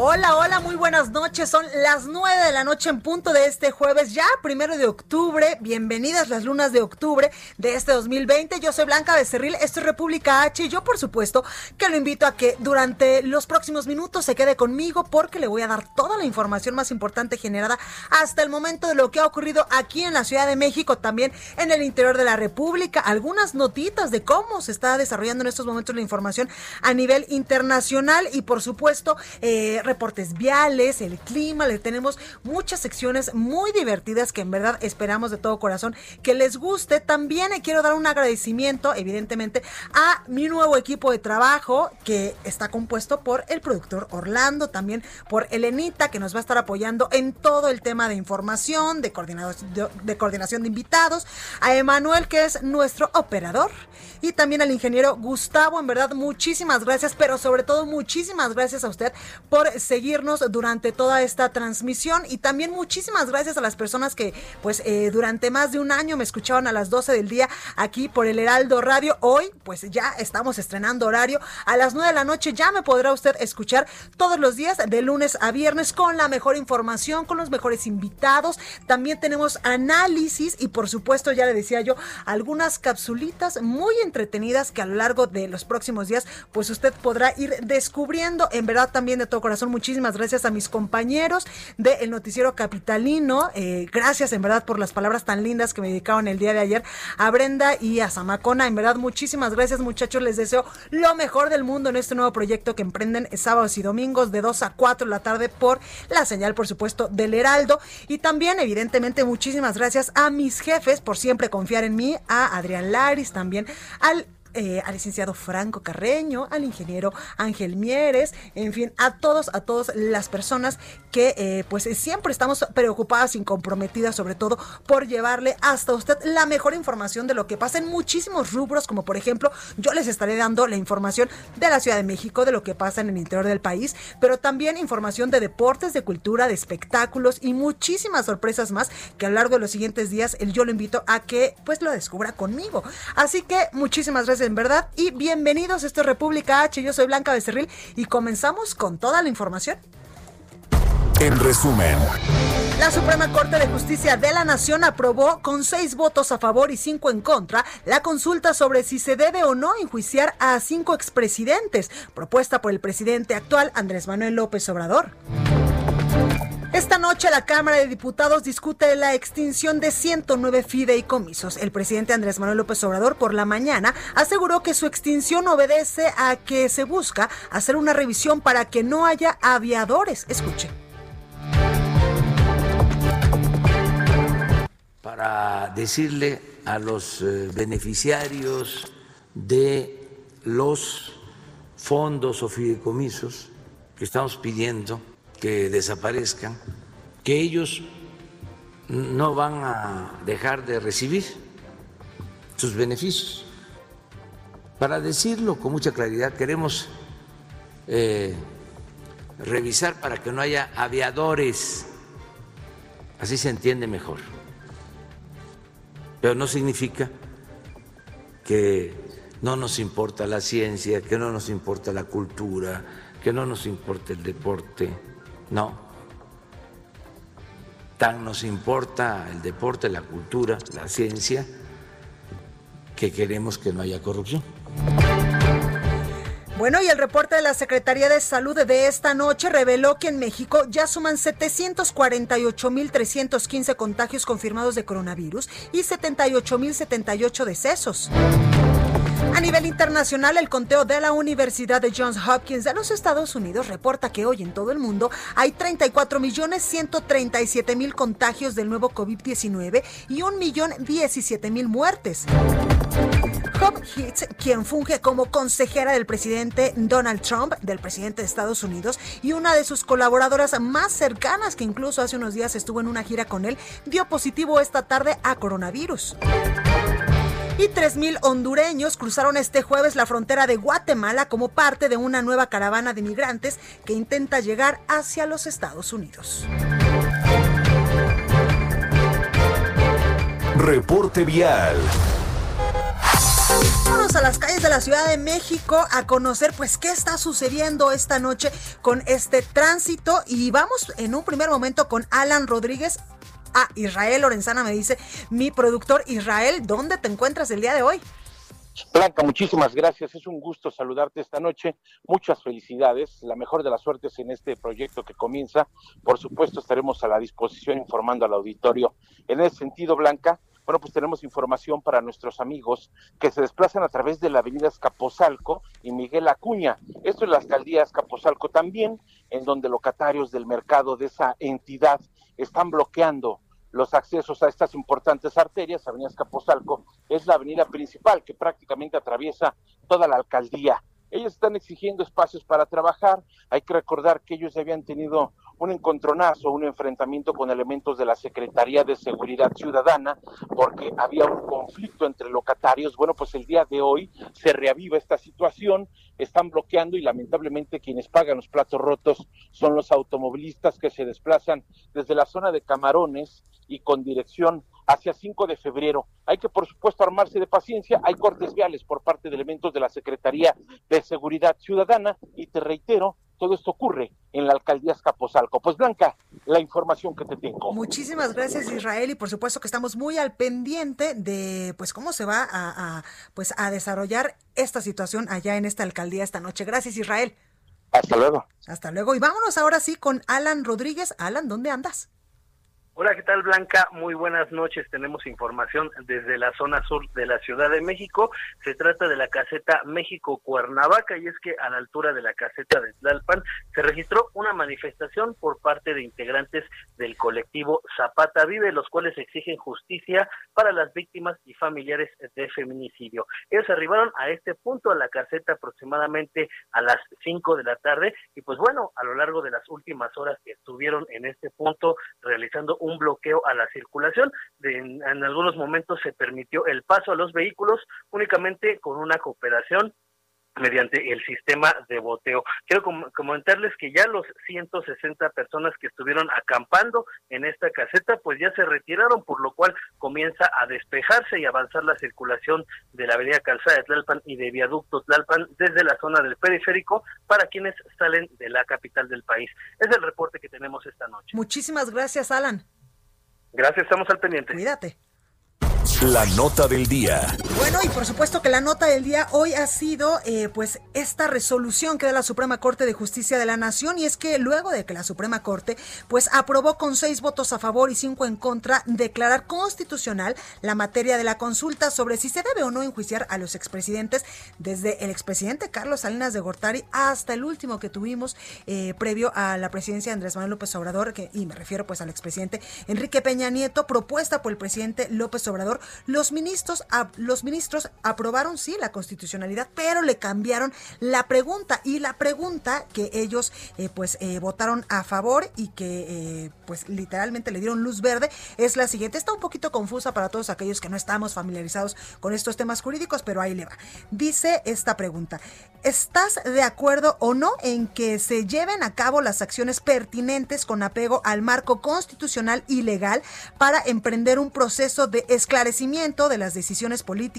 Hola, hola, muy buenas noches. Son las nueve de la noche en punto de este jueves, ya primero de octubre. Bienvenidas las lunas de octubre de este 2020. Yo soy Blanca Becerril, esto es República H. Y yo, por supuesto, que lo invito a que durante los próximos minutos se quede conmigo porque le voy a dar toda la información más importante generada hasta el momento de lo que ha ocurrido aquí en la Ciudad de México, también en el interior de la República. Algunas notitas de cómo se está desarrollando en estos momentos la información a nivel internacional y, por supuesto, eh, reportes viales, el clima, le tenemos muchas secciones muy divertidas que en verdad esperamos de todo corazón que les guste. También quiero dar un agradecimiento, evidentemente, a mi nuevo equipo de trabajo que está compuesto por el productor Orlando, también por Elenita, que nos va a estar apoyando en todo el tema de información, de, de, de coordinación de invitados, a Emanuel, que es nuestro operador, y también al ingeniero Gustavo, en verdad, muchísimas gracias, pero sobre todo muchísimas gracias a usted por seguirnos durante toda esta transmisión y también muchísimas gracias a las personas que pues eh, durante más de un año me escuchaban a las 12 del día aquí por el Heraldo Radio. Hoy pues ya estamos estrenando horario a las 9 de la noche ya me podrá usted escuchar todos los días de lunes a viernes con la mejor información, con los mejores invitados. También tenemos análisis y por supuesto ya le decía yo algunas capsulitas muy entretenidas que a lo largo de los próximos días pues usted podrá ir descubriendo en verdad también de todo corazón muchísimas gracias a mis compañeros del Noticiero Capitalino. Eh, gracias en verdad por las palabras tan lindas que me dedicaron el día de ayer a Brenda y a Zamacona. En verdad, muchísimas gracias muchachos. Les deseo lo mejor del mundo en este nuevo proyecto que emprenden sábados y domingos de 2 a 4 de la tarde por la señal, por supuesto, del Heraldo. Y también, evidentemente, muchísimas gracias a mis jefes por siempre confiar en mí, a Adrián Laris, también al eh, al licenciado Franco Carreño, al ingeniero Ángel Mieres, en fin, a todos, a todas las personas que eh, pues siempre estamos preocupadas y comprometidas sobre todo por llevarle hasta usted la mejor información de lo que pasa en muchísimos rubros, como por ejemplo yo les estaré dando la información de la Ciudad de México, de lo que pasa en el interior del país, pero también información de deportes, de cultura, de espectáculos y muchísimas sorpresas más que a lo largo de los siguientes días yo lo invito a que pues lo descubra conmigo. Así que muchísimas gracias en verdad y bienvenidos. Esto es República H. Yo soy Blanca Becerril y comenzamos con toda la información. En resumen. La Suprema Corte de Justicia de la Nación aprobó con seis votos a favor y cinco en contra la consulta sobre si se debe o no enjuiciar a cinco expresidentes, propuesta por el presidente actual Andrés Manuel López Obrador. Esta noche la Cámara de Diputados discute la extinción de 109 fideicomisos. El presidente Andrés Manuel López Obrador por la mañana aseguró que su extinción obedece a que se busca hacer una revisión para que no haya aviadores. Escuche. Para decirle a los eh, beneficiarios de los fondos o fideicomisos que estamos pidiendo que desaparezcan, que ellos no van a dejar de recibir sus beneficios. Para decirlo con mucha claridad, queremos eh, revisar para que no haya aviadores, así se entiende mejor. Pero no significa que no nos importa la ciencia, que no nos importa la cultura, que no nos importa el deporte no. Tan nos importa el deporte, la cultura, la ciencia, que queremos que no haya corrupción. Bueno, y el reporte de la Secretaría de Salud de esta noche reveló que en México ya suman 748.315 contagios confirmados de coronavirus y 78.078 decesos. A nivel internacional, el conteo de la Universidad de Johns Hopkins de los Estados Unidos reporta que hoy en todo el mundo hay 34.137.000 contagios del nuevo COVID-19 y 1.017.000 muertes. Hope Hitz, quien funge como consejera del presidente Donald Trump, del presidente de Estados Unidos, y una de sus colaboradoras más cercanas, que incluso hace unos días estuvo en una gira con él, dio positivo esta tarde a coronavirus. Y 3.000 hondureños cruzaron este jueves la frontera de Guatemala como parte de una nueva caravana de migrantes que intenta llegar hacia los Estados Unidos. Reporte vial. Vamos a las calles de la Ciudad de México a conocer pues qué está sucediendo esta noche con este tránsito y vamos en un primer momento con Alan Rodríguez, Ah, Israel Lorenzana me dice, mi productor Israel, ¿dónde te encuentras el día de hoy? Blanca, muchísimas gracias. Es un gusto saludarte esta noche. Muchas felicidades. La mejor de las suertes en este proyecto que comienza. Por supuesto, estaremos a la disposición informando al auditorio. En ese sentido, Blanca, bueno, pues tenemos información para nuestros amigos que se desplazan a través de la avenida Escaposalco y Miguel Acuña. Esto es la alcaldía Escaposalco también, en donde locatarios del mercado de esa entidad están bloqueando los accesos a estas importantes arterias, Avenida Escaposalco, es la avenida principal que prácticamente atraviesa toda la alcaldía. Ellos están exigiendo espacios para trabajar. Hay que recordar que ellos habían tenido un encontronazo, un enfrentamiento con elementos de la Secretaría de Seguridad Ciudadana, porque había un conflicto entre locatarios. Bueno, pues el día de hoy se reaviva esta situación, están bloqueando y lamentablemente quienes pagan los platos rotos son los automovilistas que se desplazan desde la zona de Camarones y con dirección hacia 5 de febrero. Hay que, por supuesto, armarse de paciencia. Hay cortes viales por parte de elementos de la Secretaría de Seguridad Ciudadana y te reitero, todo esto ocurre en la alcaldía Escaposalco. Pues Blanca, la información que te tengo. Muchísimas gracias Israel y por supuesto que estamos muy al pendiente de pues cómo se va a, a pues a desarrollar esta situación allá en esta alcaldía esta noche. Gracias Israel. Hasta luego. Hasta luego y vámonos ahora sí con Alan Rodríguez. Alan, ¿dónde andas? Hola, ¿qué tal Blanca? Muy buenas noches. Tenemos información desde la zona sur de la Ciudad de México. Se trata de la caseta México Cuernavaca y es que a la altura de la caseta de Tlalpan se registró una manifestación por parte de integrantes del colectivo Zapata Vive, los cuales exigen justicia para las víctimas y familiares de feminicidio. Ellos arribaron a este punto a la caseta aproximadamente a las 5 de la tarde y pues bueno, a lo largo de las últimas horas que estuvieron en este punto realizando un un bloqueo a la circulación. en, algunos momentos se permitió el paso a los vehículos únicamente con una cooperación mediante el sistema de boteo. Quiero comentarles que ya los 160 personas que estuvieron acampando en esta caseta, pues ya se retiraron, por lo cual comienza a despejarse y avanzar la circulación de la avenida Calzada de Tlalpan y de viaducto Tlalpan desde la zona del periférico para quienes salen de la capital del país. Es el reporte que tenemos esta noche. Muchísimas gracias, Alan. Gracias, estamos al pendiente. Cuídate. La nota del día. Bueno, y por supuesto que la nota del día hoy ha sido eh, pues esta resolución que da la Suprema Corte de Justicia de la Nación y es que luego de que la Suprema Corte pues aprobó con seis votos a favor y cinco en contra declarar constitucional la materia de la consulta sobre si se debe o no enjuiciar a los expresidentes desde el expresidente Carlos Salinas de Gortari hasta el último que tuvimos eh, previo a la presidencia de Andrés Manuel López Obrador que, y me refiero pues al expresidente Enrique Peña Nieto propuesta por el presidente López Obrador los ministros, los ministros aprobaron sí la constitucionalidad, pero le cambiaron la pregunta y la pregunta que ellos eh, pues eh, votaron a favor y que eh, pues literalmente le dieron luz verde es la siguiente. Está un poquito confusa para todos aquellos que no estamos familiarizados con estos temas jurídicos, pero ahí le va. Dice esta pregunta, ¿estás de acuerdo o no en que se lleven a cabo las acciones pertinentes con apego al marco constitucional y legal para emprender un proceso de esclarecimiento de las decisiones políticas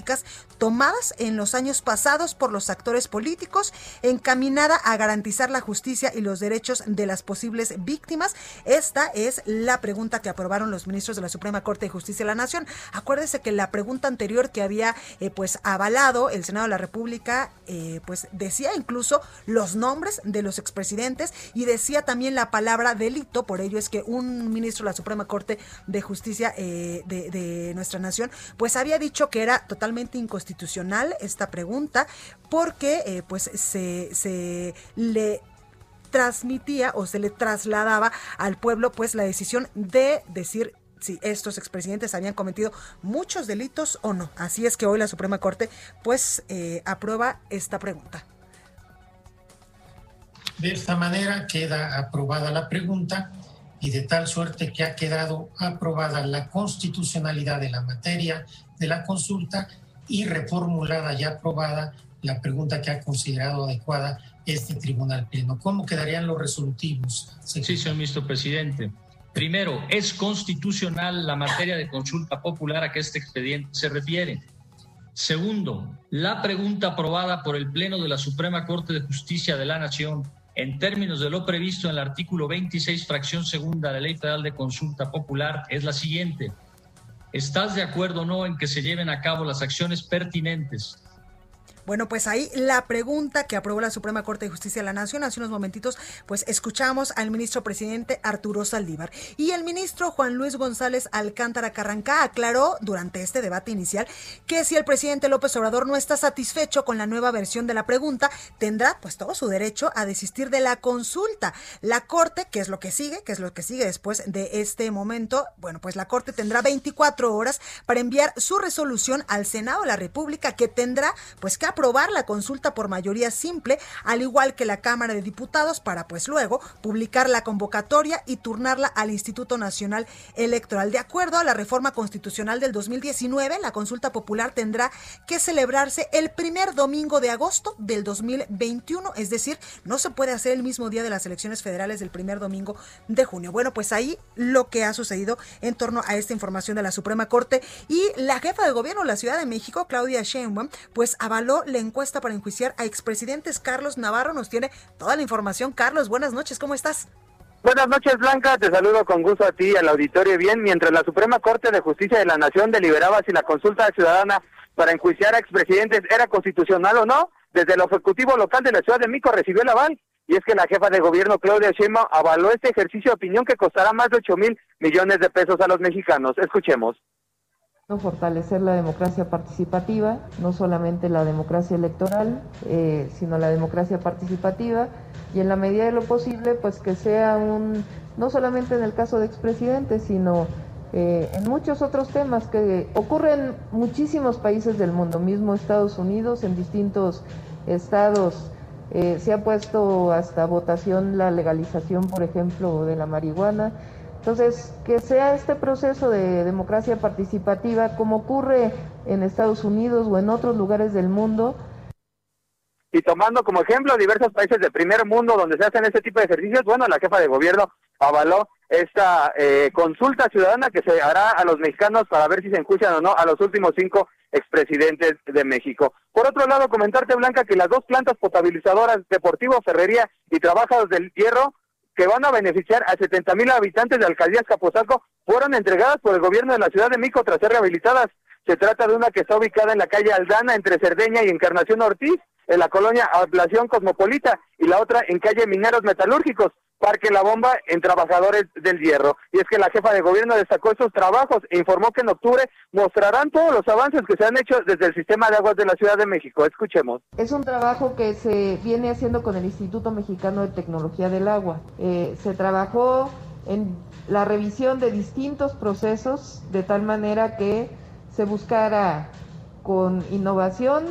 tomadas en los años pasados por los actores políticos, encaminada a garantizar la justicia y los derechos de las posibles víctimas. Esta es la pregunta que aprobaron los ministros de la Suprema Corte de Justicia de la Nación. Acuérdese que la pregunta anterior que había eh, pues avalado el Senado de la República, eh, pues decía incluso los nombres de los expresidentes y decía también la palabra delito. Por ello es que un ministro de la Suprema Corte de Justicia eh, de, nuestra nación, pues había dicho que era totalmente inconstitucional esta pregunta porque pues se, se le transmitía o se le trasladaba al pueblo pues la decisión de decir si estos expresidentes habían cometido muchos delitos o no. Así es que hoy la Suprema Corte pues eh, aprueba esta pregunta. De esta manera queda aprobada la pregunta y de tal suerte que ha quedado aprobada la constitucionalidad de la materia de la consulta y reformulada y aprobada la pregunta que ha considerado adecuada este Tribunal Pleno. ¿Cómo quedarían los resolutivos? Sí, señor ministro presidente. Primero, es constitucional la materia de consulta popular a que este expediente se refiere. Segundo, la pregunta aprobada por el Pleno de la Suprema Corte de Justicia de la Nación en términos de lo previsto en el artículo 26, fracción segunda de la Ley Federal de Consulta Popular es la siguiente. ¿Estás de acuerdo o no en que se lleven a cabo las acciones pertinentes bueno, pues ahí la pregunta que aprobó la Suprema Corte de Justicia de la Nación hace unos momentitos, pues escuchamos al ministro presidente Arturo Saldívar y el ministro Juan Luis González Alcántara Carrancá aclaró durante este debate inicial que si el presidente López Obrador no está satisfecho con la nueva versión de la pregunta, tendrá pues todo su derecho a desistir de la consulta. La Corte, que es lo que sigue, que es lo que sigue después de este momento, bueno, pues la Corte tendrá 24 horas para enviar su resolución al Senado de la República que tendrá pues que aprobar la consulta por mayoría simple, al igual que la Cámara de Diputados, para pues luego publicar la convocatoria y turnarla al Instituto Nacional Electoral. De acuerdo a la reforma constitucional del 2019, la consulta popular tendrá que celebrarse el primer domingo de agosto del 2021, es decir, no se puede hacer el mismo día de las elecciones federales del primer domingo de junio. Bueno, pues ahí lo que ha sucedido en torno a esta información de la Suprema Corte y la jefa de gobierno de la Ciudad de México, Claudia Sheinbaum, pues avaló la encuesta para enjuiciar a expresidentes. Carlos Navarro nos tiene toda la información. Carlos, buenas noches, ¿cómo estás? Buenas noches, Blanca. Te saludo con gusto a ti y al auditorio. Bien, mientras la Suprema Corte de Justicia de la Nación deliberaba si la consulta ciudadana para enjuiciar a expresidentes era constitucional o no, desde el Ejecutivo Local de la Ciudad de México recibió el aval. Y es que la jefa de gobierno, Claudia Sheinbaum, avaló este ejercicio de opinión que costará más de 8 mil millones de pesos a los mexicanos. Escuchemos fortalecer la democracia participativa, no solamente la democracia electoral, eh, sino la democracia participativa y en la medida de lo posible, pues que sea un, no solamente en el caso de expresidentes, sino eh, en muchos otros temas que ocurren en muchísimos países del mundo, mismo Estados Unidos, en distintos estados. Eh, se ha puesto hasta votación la legalización, por ejemplo, de la marihuana. Entonces, que sea este proceso de democracia participativa como ocurre en Estados Unidos o en otros lugares del mundo. Y tomando como ejemplo diversos países del primer mundo donde se hacen este tipo de ejercicios, bueno, la jefa de gobierno avaló esta eh, consulta ciudadana que se hará a los mexicanos para ver si se enjuician o no a los últimos cinco expresidentes de México. Por otro lado, comentarte, Blanca, que las dos plantas potabilizadoras, Deportivo Ferrería y Trabajadores del Hierro, que van a beneficiar a 70 mil habitantes de Alcaldía Escaposalco fueron entregadas por el gobierno de la Ciudad de México tras ser rehabilitadas. Se trata de una que está ubicada en la calle Aldana, entre Cerdeña y Encarnación Ortiz, en la colonia Ablación Cosmopolita, y la otra en calle Mineros Metalúrgicos. Parque La Bomba en Trabajadores del Hierro. Y es que la jefa de gobierno destacó estos trabajos e informó que en octubre mostrarán todos los avances que se han hecho desde el sistema de aguas de la Ciudad de México. Escuchemos. Es un trabajo que se viene haciendo con el Instituto Mexicano de Tecnología del Agua. Eh, se trabajó en la revisión de distintos procesos de tal manera que se buscara con innovación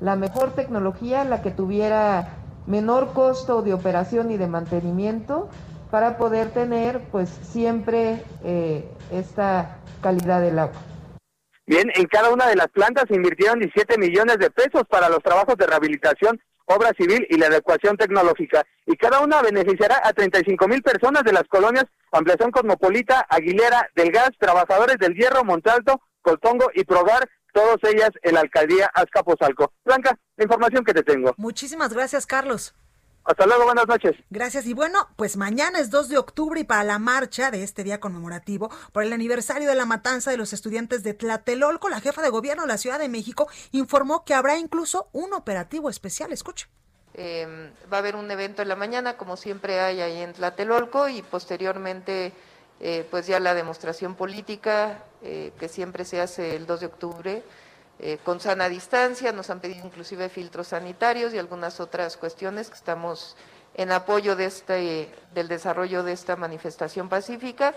la mejor tecnología, la que tuviera menor costo de operación y de mantenimiento para poder tener pues siempre eh, esta calidad del agua. Bien, en cada una de las plantas se invirtieron 17 millones de pesos para los trabajos de rehabilitación, obra civil y la adecuación tecnológica. Y cada una beneficiará a 35 mil personas de las colonias Ampliación Cosmopolita, Aguilera, Del Gas, Trabajadores del Hierro, Montalto, Coltongo y Progar, todas ellas en la alcaldía Azcapotzalco. Blanca, la información que te tengo. Muchísimas gracias, Carlos. Hasta luego, buenas noches. Gracias. Y bueno, pues mañana es 2 de octubre y para la marcha de este día conmemorativo por el aniversario de la matanza de los estudiantes de Tlatelolco, la jefa de gobierno de la Ciudad de México informó que habrá incluso un operativo especial. Escuche. Eh, va a haber un evento en la mañana, como siempre hay ahí en Tlatelolco, y posteriormente, eh, pues ya la demostración política eh, que siempre se hace el 2 de octubre eh, con sana distancia, nos han pedido inclusive filtros sanitarios y algunas otras cuestiones que estamos en apoyo de este, del desarrollo de esta manifestación pacífica,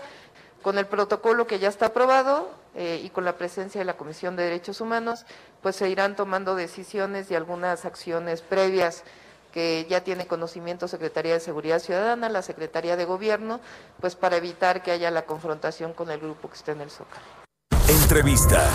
con el protocolo que ya está aprobado y con la presencia de la Comisión de Derechos Humanos, pues se irán tomando decisiones y algunas acciones previas que ya tiene conocimiento Secretaría de Seguridad Ciudadana, la Secretaría de Gobierno, pues para evitar que haya la confrontación con el grupo que esté en el Zócalo. Entrevista.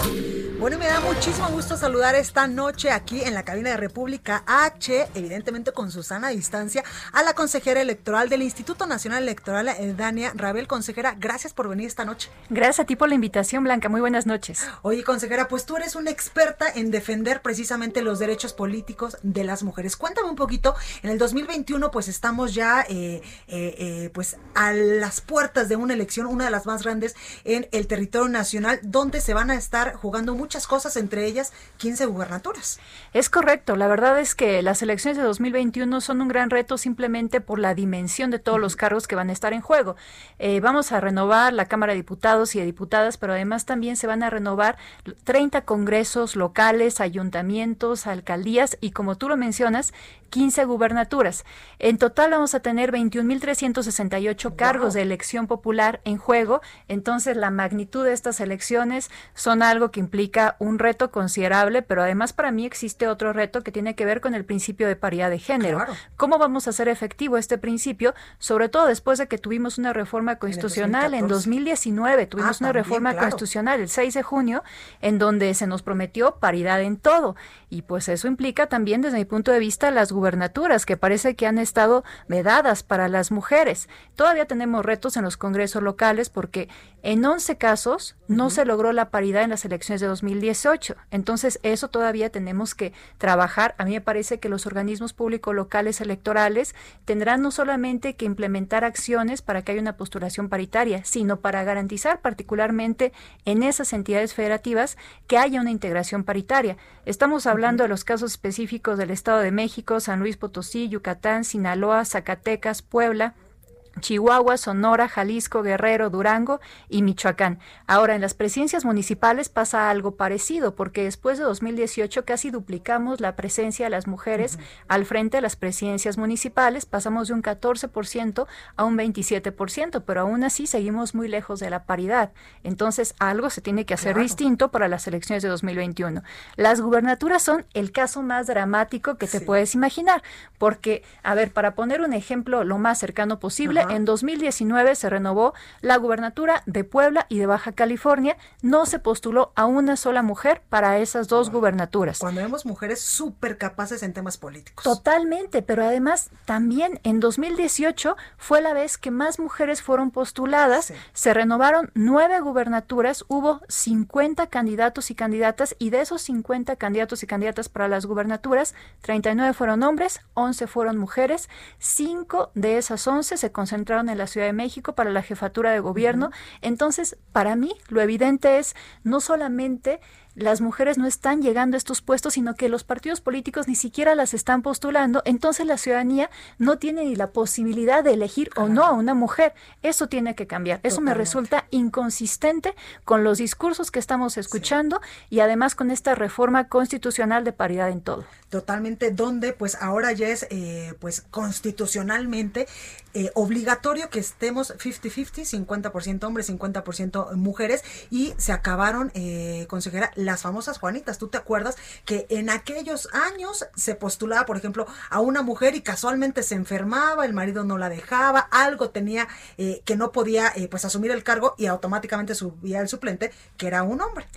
Bueno, y me da muchísimo gusto saludar esta noche aquí en la cabina de República H, evidentemente con Susana distancia, a la consejera electoral del Instituto Nacional Electoral, eh, Dania Rabel. Consejera, gracias por venir esta noche. Gracias a ti por la invitación, Blanca. Muy buenas noches. Oye, consejera, pues tú eres una experta en defender precisamente los derechos políticos de las mujeres. Cuéntame un poquito, en el 2021 pues estamos ya eh, eh, pues a las puertas de una elección, una de las más grandes en el territorio nacional, donde se van a estar jugando muchas cosas, entre ellas 15 gubernaturas. Es correcto, la verdad es que las elecciones de 2021 son un gran reto simplemente por la dimensión de todos los cargos que van a estar en juego. Eh, vamos a renovar la Cámara de Diputados y de Diputadas, pero además también se van a renovar 30 congresos locales, ayuntamientos, alcaldías y como tú lo mencionas, 15 gubernaturas. En total vamos a tener 21.368 cargos de elección popular en juego, entonces la magnitud de estas elecciones son algo que implica un reto considerable, pero además para mí existe otro reto que tiene que ver con el principio de paridad de género. ¿Cómo vamos a hacer efectivo este principio? Sobre todo después de que tuvimos una reforma constitucional en, 2019, tuvimos ah, una reforma constitucional el 6 de junio en donde se nos prometió paridad en todo y pues eso implica también desde mi punto de vista las gubernaturas que parece que han estado vedadas para las mujeres. Todavía tenemos retos en los congresos locales porque en 11 casos no se logró la paridad en las elecciones de 2018. Entonces, eso todavía tenemos que trabajar. A mí me parece que los organismos públicos locales electorales tendrán no solamente que implementar acciones para que haya una postulación paritaria, sino para garantizar particularmente en esas entidades federativas que haya una integración paritaria. Estamos hablando de los casos específicos del Estado de México, San Luis Potosí, Yucatán, Sinaloa, Zacatecas, Puebla, Chihuahua, Sonora, Jalisco, Guerrero, Durango y Michoacán. Ahora, en las presidencias municipales pasa algo parecido, porque después de 2018 casi duplicamos la presencia de las mujeres al frente de las presidencias municipales, pasamos de un 14% a un 27%, pero aún así seguimos muy lejos de la paridad. Entonces, algo se tiene que hacer distinto para las elecciones de 2021. Las gubernaturas son el caso más dramático que te puedes imaginar, porque, a ver, para poner un ejemplo lo más cercano posible, en 2019 se renovó la gubernatura de Puebla y de Baja California. No se postuló a una sola mujer para esas dos gubernaturas. Cuando vemos mujeres súper capaces en temas políticos. Totalmente, pero además también en 2018 fue la vez que más mujeres fueron postuladas. Se renovaron nueve gubernaturas, hubo 50 candidatos y candidatas y de esos 50 candidatos y candidatas para las gubernaturas, 39 fueron hombres, 11 fueron mujeres, cinco de esas 11 se concentraron entraron en la Ciudad de México para la jefatura de gobierno. Entonces, para mí, lo evidente es no solamente las mujeres no están llegando a estos puestos, sino que los partidos políticos ni siquiera las están postulando, entonces la ciudadanía no tiene ni la posibilidad de elegir o no a una mujer. Eso tiene que cambiar. Eso me resulta inconsistente con los discursos que estamos escuchando y además con esta reforma constitucional de paridad en todo. Totalmente, donde pues ahora ya es eh, pues constitucionalmente eh, obligatorio que estemos 50-50, 50%, hombres, 50% mujeres y se acabaron, eh, consejera, las famosas Juanitas. ¿Tú te acuerdas que en aquellos años se postulaba, por ejemplo, a una mujer y casualmente se enfermaba, el marido no la dejaba, algo tenía eh, que no podía eh, pues asumir el cargo y automáticamente subía el suplente, que era un hombre?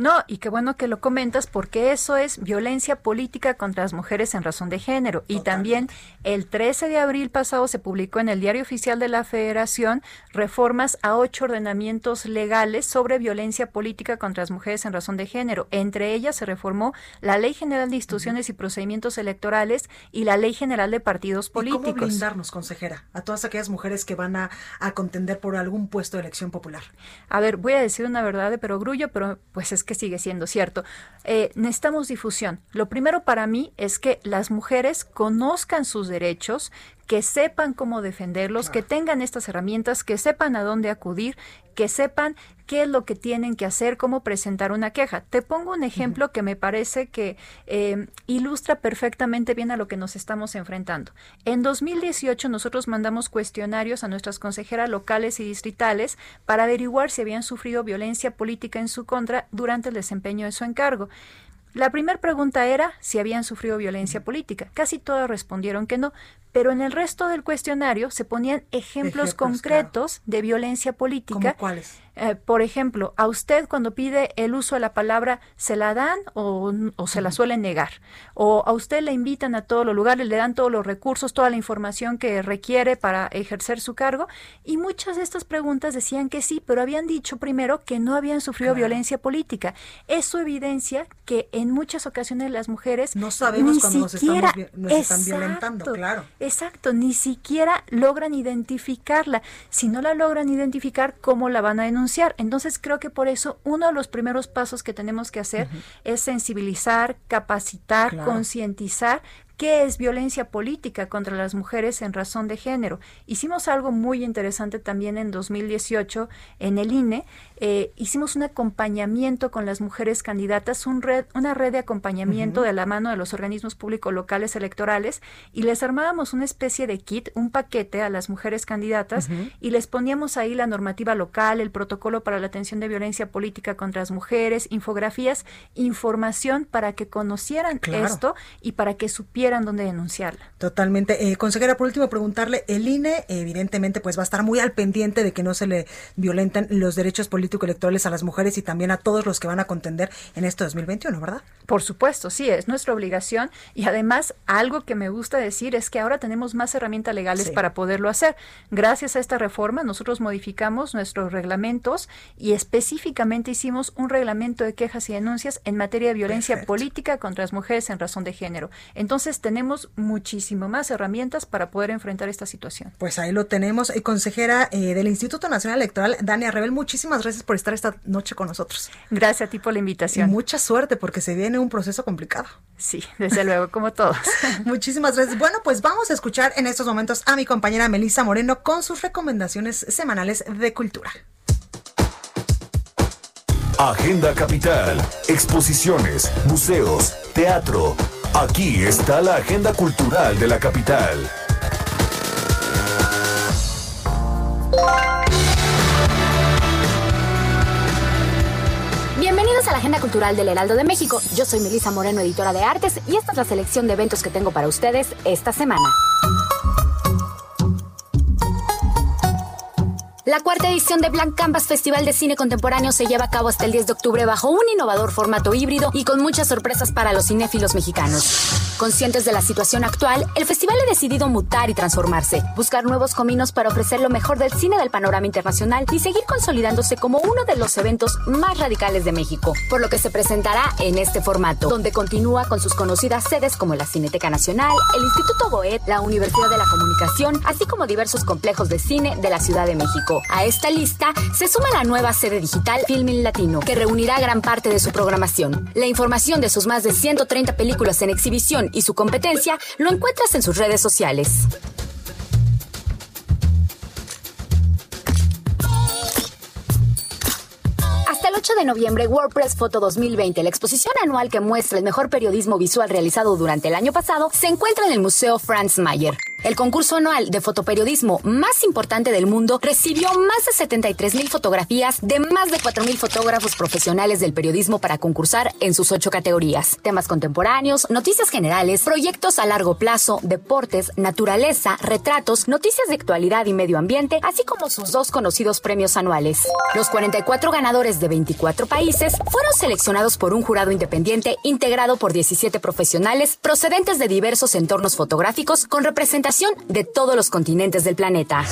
No, y qué bueno que lo comentas porque eso es violencia política contra las mujeres en razón de género. Y también el 13 de abril pasado se publicó en el Diario Oficial de la Federación reformas a ocho ordenamientos legales sobre violencia política contra las mujeres en razón de género. Entre ellas se reformó la Ley General de Instituciones y Procedimientos Electorales y la Ley General de Partidos Políticos. ¿Y ¿Cómo blindarnos, consejera, a todas aquellas mujeres que van a, a contender por algún puesto de elección popular? A ver, voy a decir una verdad de perogrullo, pero pues es que sigue siendo cierto. Eh, necesitamos difusión. Lo primero para mí es que las mujeres conozcan sus derechos, que sepan cómo defenderlos, que tengan estas herramientas, que sepan a dónde acudir, que sepan qué es lo que tienen que hacer, cómo presentar una queja. Te pongo un ejemplo que me parece que eh, ilustra perfectamente bien a lo que nos estamos enfrentando. En 2018 nosotros mandamos cuestionarios a nuestras consejeras locales y distritales para averiguar si habían sufrido violencia política en su contra durante el desempeño de su encargo. La primera pregunta era si habían sufrido violencia política. Casi todas respondieron que no, pero en el resto del cuestionario se ponían ejemplos, concretos de violencia política. cuáles? Eh, por ejemplo, a usted cuando pide el uso de la palabra, ¿se la dan o, se la suelen negar? O a usted le invitan a todos los lugares, le dan todos los recursos, toda la información que requiere para ejercer su cargo. Y muchas de estas preguntas decían que sí, pero habían dicho primero que no habían sufrido violencia política. Eso evidencia que en muchas ocasiones las mujeres no sabemos ni cuando siquiera, nos, están violentando, claro. Exacto, ni siquiera logran identificarla. Si no la logran identificar, ¿cómo la van a denunciar? Entonces creo que por eso uno de los primeros pasos que tenemos que hacer es sensibilizar, capacitar, concientizar ¿Qué es violencia política contra las mujeres en razón de género? Hicimos algo muy interesante también en 2018 en el INE. Eh, hicimos un acompañamiento con las mujeres candidatas, un red, una red de acompañamiento de la mano de los organismos públicos locales electorales y les armábamos una especie de kit, un paquete a las mujeres candidatas y les poníamos ahí la normativa local, el protocolo para la atención de violencia política contra las mujeres, infografías, información para que conocieran esto y para que supieran dónde denunciarla. Totalmente. Eh, consejera, por último, preguntarle, el INE evidentemente pues va a estar muy al pendiente de que no se le violenten los derechos político-electorales a las mujeres y también a todos los que van a contender en este 2021, ¿verdad? Por supuesto, sí, es nuestra obligación y además algo que me gusta decir es que ahora tenemos más herramientas legales para poderlo hacer. Gracias a esta reforma nosotros modificamos nuestros reglamentos y específicamente hicimos un reglamento de quejas y denuncias en materia de violencia política contra las mujeres en razón de género. Entonces, tenemos muchísimo más herramientas para poder enfrentar esta situación. Pues ahí lo tenemos. Eh, consejera eh, del Instituto Nacional Electoral, Dania Rebel, muchísimas gracias por estar esta noche con nosotros. Gracias a ti por la invitación. Y mucha suerte porque se viene un proceso complicado. Sí, desde luego, como todos. muchísimas gracias. Bueno, pues vamos a escuchar en estos momentos a mi compañera Melissa Moreno con sus recomendaciones semanales de cultura. Agenda Capital, exposiciones, museos, teatro Aquí está la agenda cultural de la capital. Bienvenidos a la Agenda Cultural del Heraldo de México. Yo soy Melissa Moreno, editora de artes, y esta es la selección de eventos que tengo para ustedes esta semana. La cuarta edición de Blank Canvas Festival de Cine Contemporáneo se lleva a cabo hasta el 10 de octubre bajo un innovador formato híbrido y con muchas sorpresas para los cinéfilos mexicanos. Conscientes de la situación actual, el festival ha decidido mutar y transformarse, buscar nuevos caminos para ofrecer lo mejor del cine del panorama internacional y seguir consolidándose como uno de los eventos más radicales de México, por lo que se presentará en este formato, donde continúa con sus conocidas sedes como la Cineteca Nacional, el Instituto Goethe, la Universidad de la Comunicación, así como diversos complejos de cine de la Ciudad de México. A esta lista se suma la nueva sede digital Filmin Latino, que reunirá gran parte de su programación. La información de sus más de 130 películas en exhibición y su competencia lo encuentras en sus redes sociales. 8 de noviembre, WordPress Photo 2020, la exposición anual que muestra el mejor periodismo visual realizado durante el año pasado, se encuentra en el Museo Franz Mayer. El concurso anual de fotoperiodismo más importante del mundo recibió más de 73 mil fotografías de más de 4 mil fotógrafos profesionales del periodismo para concursar en sus ocho categorías. Temas contemporáneos, noticias generales, proyectos a largo plazo, deportes, naturaleza, retratos, noticias de actualidad y medio ambiente, así como sus dos conocidos premios anuales. Los 44 ganadores de 24 países fueron seleccionados por un jurado independiente integrado por 17 profesionales procedentes de diversos entornos fotográficos con representación de todos los continentes del planeta.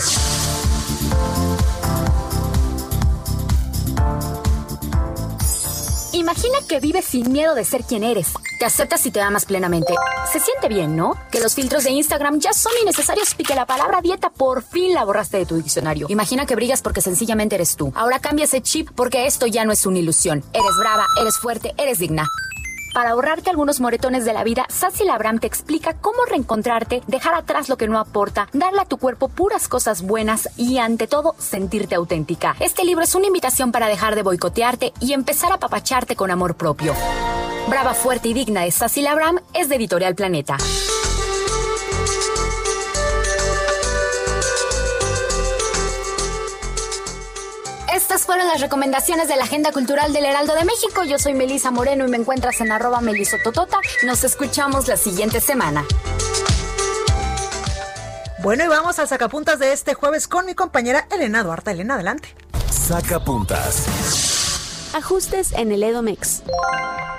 Imagina que vives sin miedo de ser quien eres. Te aceptas y te amas plenamente. Se siente bien, ¿no? Que los filtros de Instagram ya son innecesarios y que la palabra dieta por fin la borraste de tu diccionario. Imagina que brillas porque sencillamente eres tú. Ahora cambia ese chip porque esto ya no es una ilusión. Eres brava, eres fuerte, eres digna. Para ahorrarte algunos moretones de la vida, Sassy Labram te explica cómo reencontrarte, dejar atrás lo que no aporta, darle a tu cuerpo puras cosas buenas y ante todo sentirte auténtica. Este libro es una invitación para dejar de boicotearte y empezar a papacharte con amor propio. Brava, fuerte y digna de Sassy Labram es de Editorial Planeta. Estas fueron las recomendaciones de la Agenda Cultural del Heraldo de México. Yo soy Melisa Moreno y me encuentras en arroba melisototota. Nos escuchamos la siguiente semana. Bueno, y vamos al sacapuntas de este jueves con mi compañera Elena Duarte. Elena, adelante. Sacapuntas. Ajustes en el Edomex.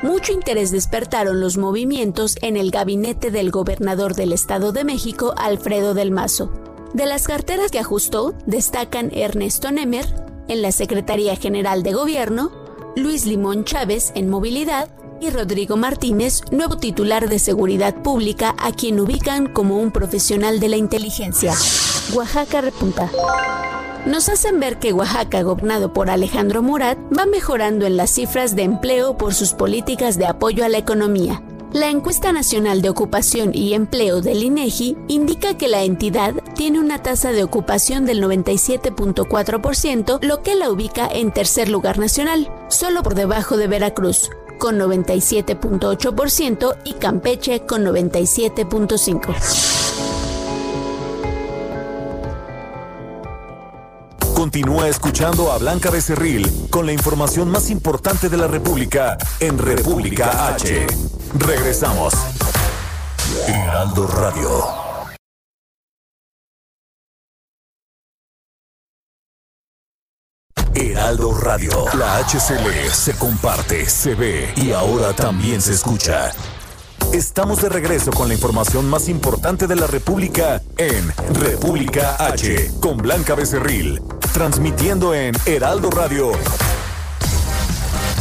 Mucho interés despertaron los movimientos en el gabinete del gobernador del Estado de México, Alfredo del Mazo. De las carteras que ajustó, destacan Ernesto Nemer, en la Secretaría General de Gobierno, Luis Limón Chávez en Movilidad y Rodrigo Martínez, nuevo titular de Seguridad Pública, a quien ubican como un profesional de la inteligencia. Oaxaca repunta. Nos hacen ver que Oaxaca, gobernado por Alejandro Murat, va mejorando en las cifras de empleo por sus políticas de apoyo a la economía. La encuesta nacional de ocupación y empleo del INEGI indica que la entidad tiene una tasa de ocupación del 97.4%, lo que la ubica en tercer lugar nacional, solo por debajo de Veracruz, con 97.8% y Campeche con 97.5%. Continúa escuchando a Blanca Becerril con la información más importante de la República en República H. Regresamos. Heraldo Radio. Heraldo Radio. La HCL se comparte, se ve y ahora también se escucha. Estamos de regreso con la información más importante de la República en República H con Blanca Becerril, transmitiendo en Heraldo Radio.